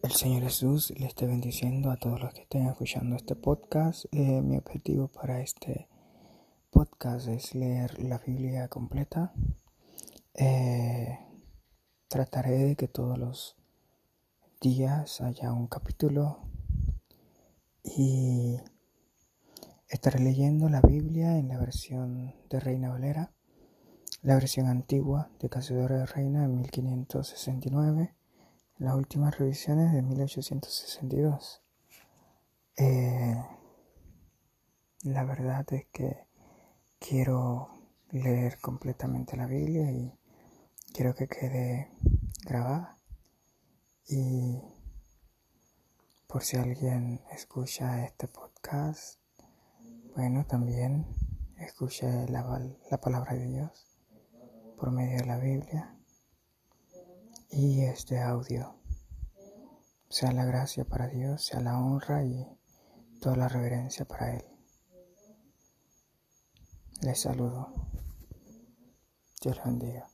El Señor Jesús le esté bendiciendo a todos los que estén escuchando este podcast. Eh, mi objetivo para este podcast es leer la Biblia completa. Eh, trataré de que todos los días haya un capítulo y estaré leyendo la Biblia en la versión de Reina Valera, la versión antigua de Cazadora de Reina en 1569 las últimas revisiones de 1862. Eh, la verdad es que quiero leer completamente la Biblia y quiero que quede grabada. Y por si alguien escucha este podcast, bueno, también escuche la, la palabra de Dios por medio de la Biblia y este audio. Sea la gracia para Dios, sea la honra y toda la reverencia para Él. Les saludo. Dios bendiga.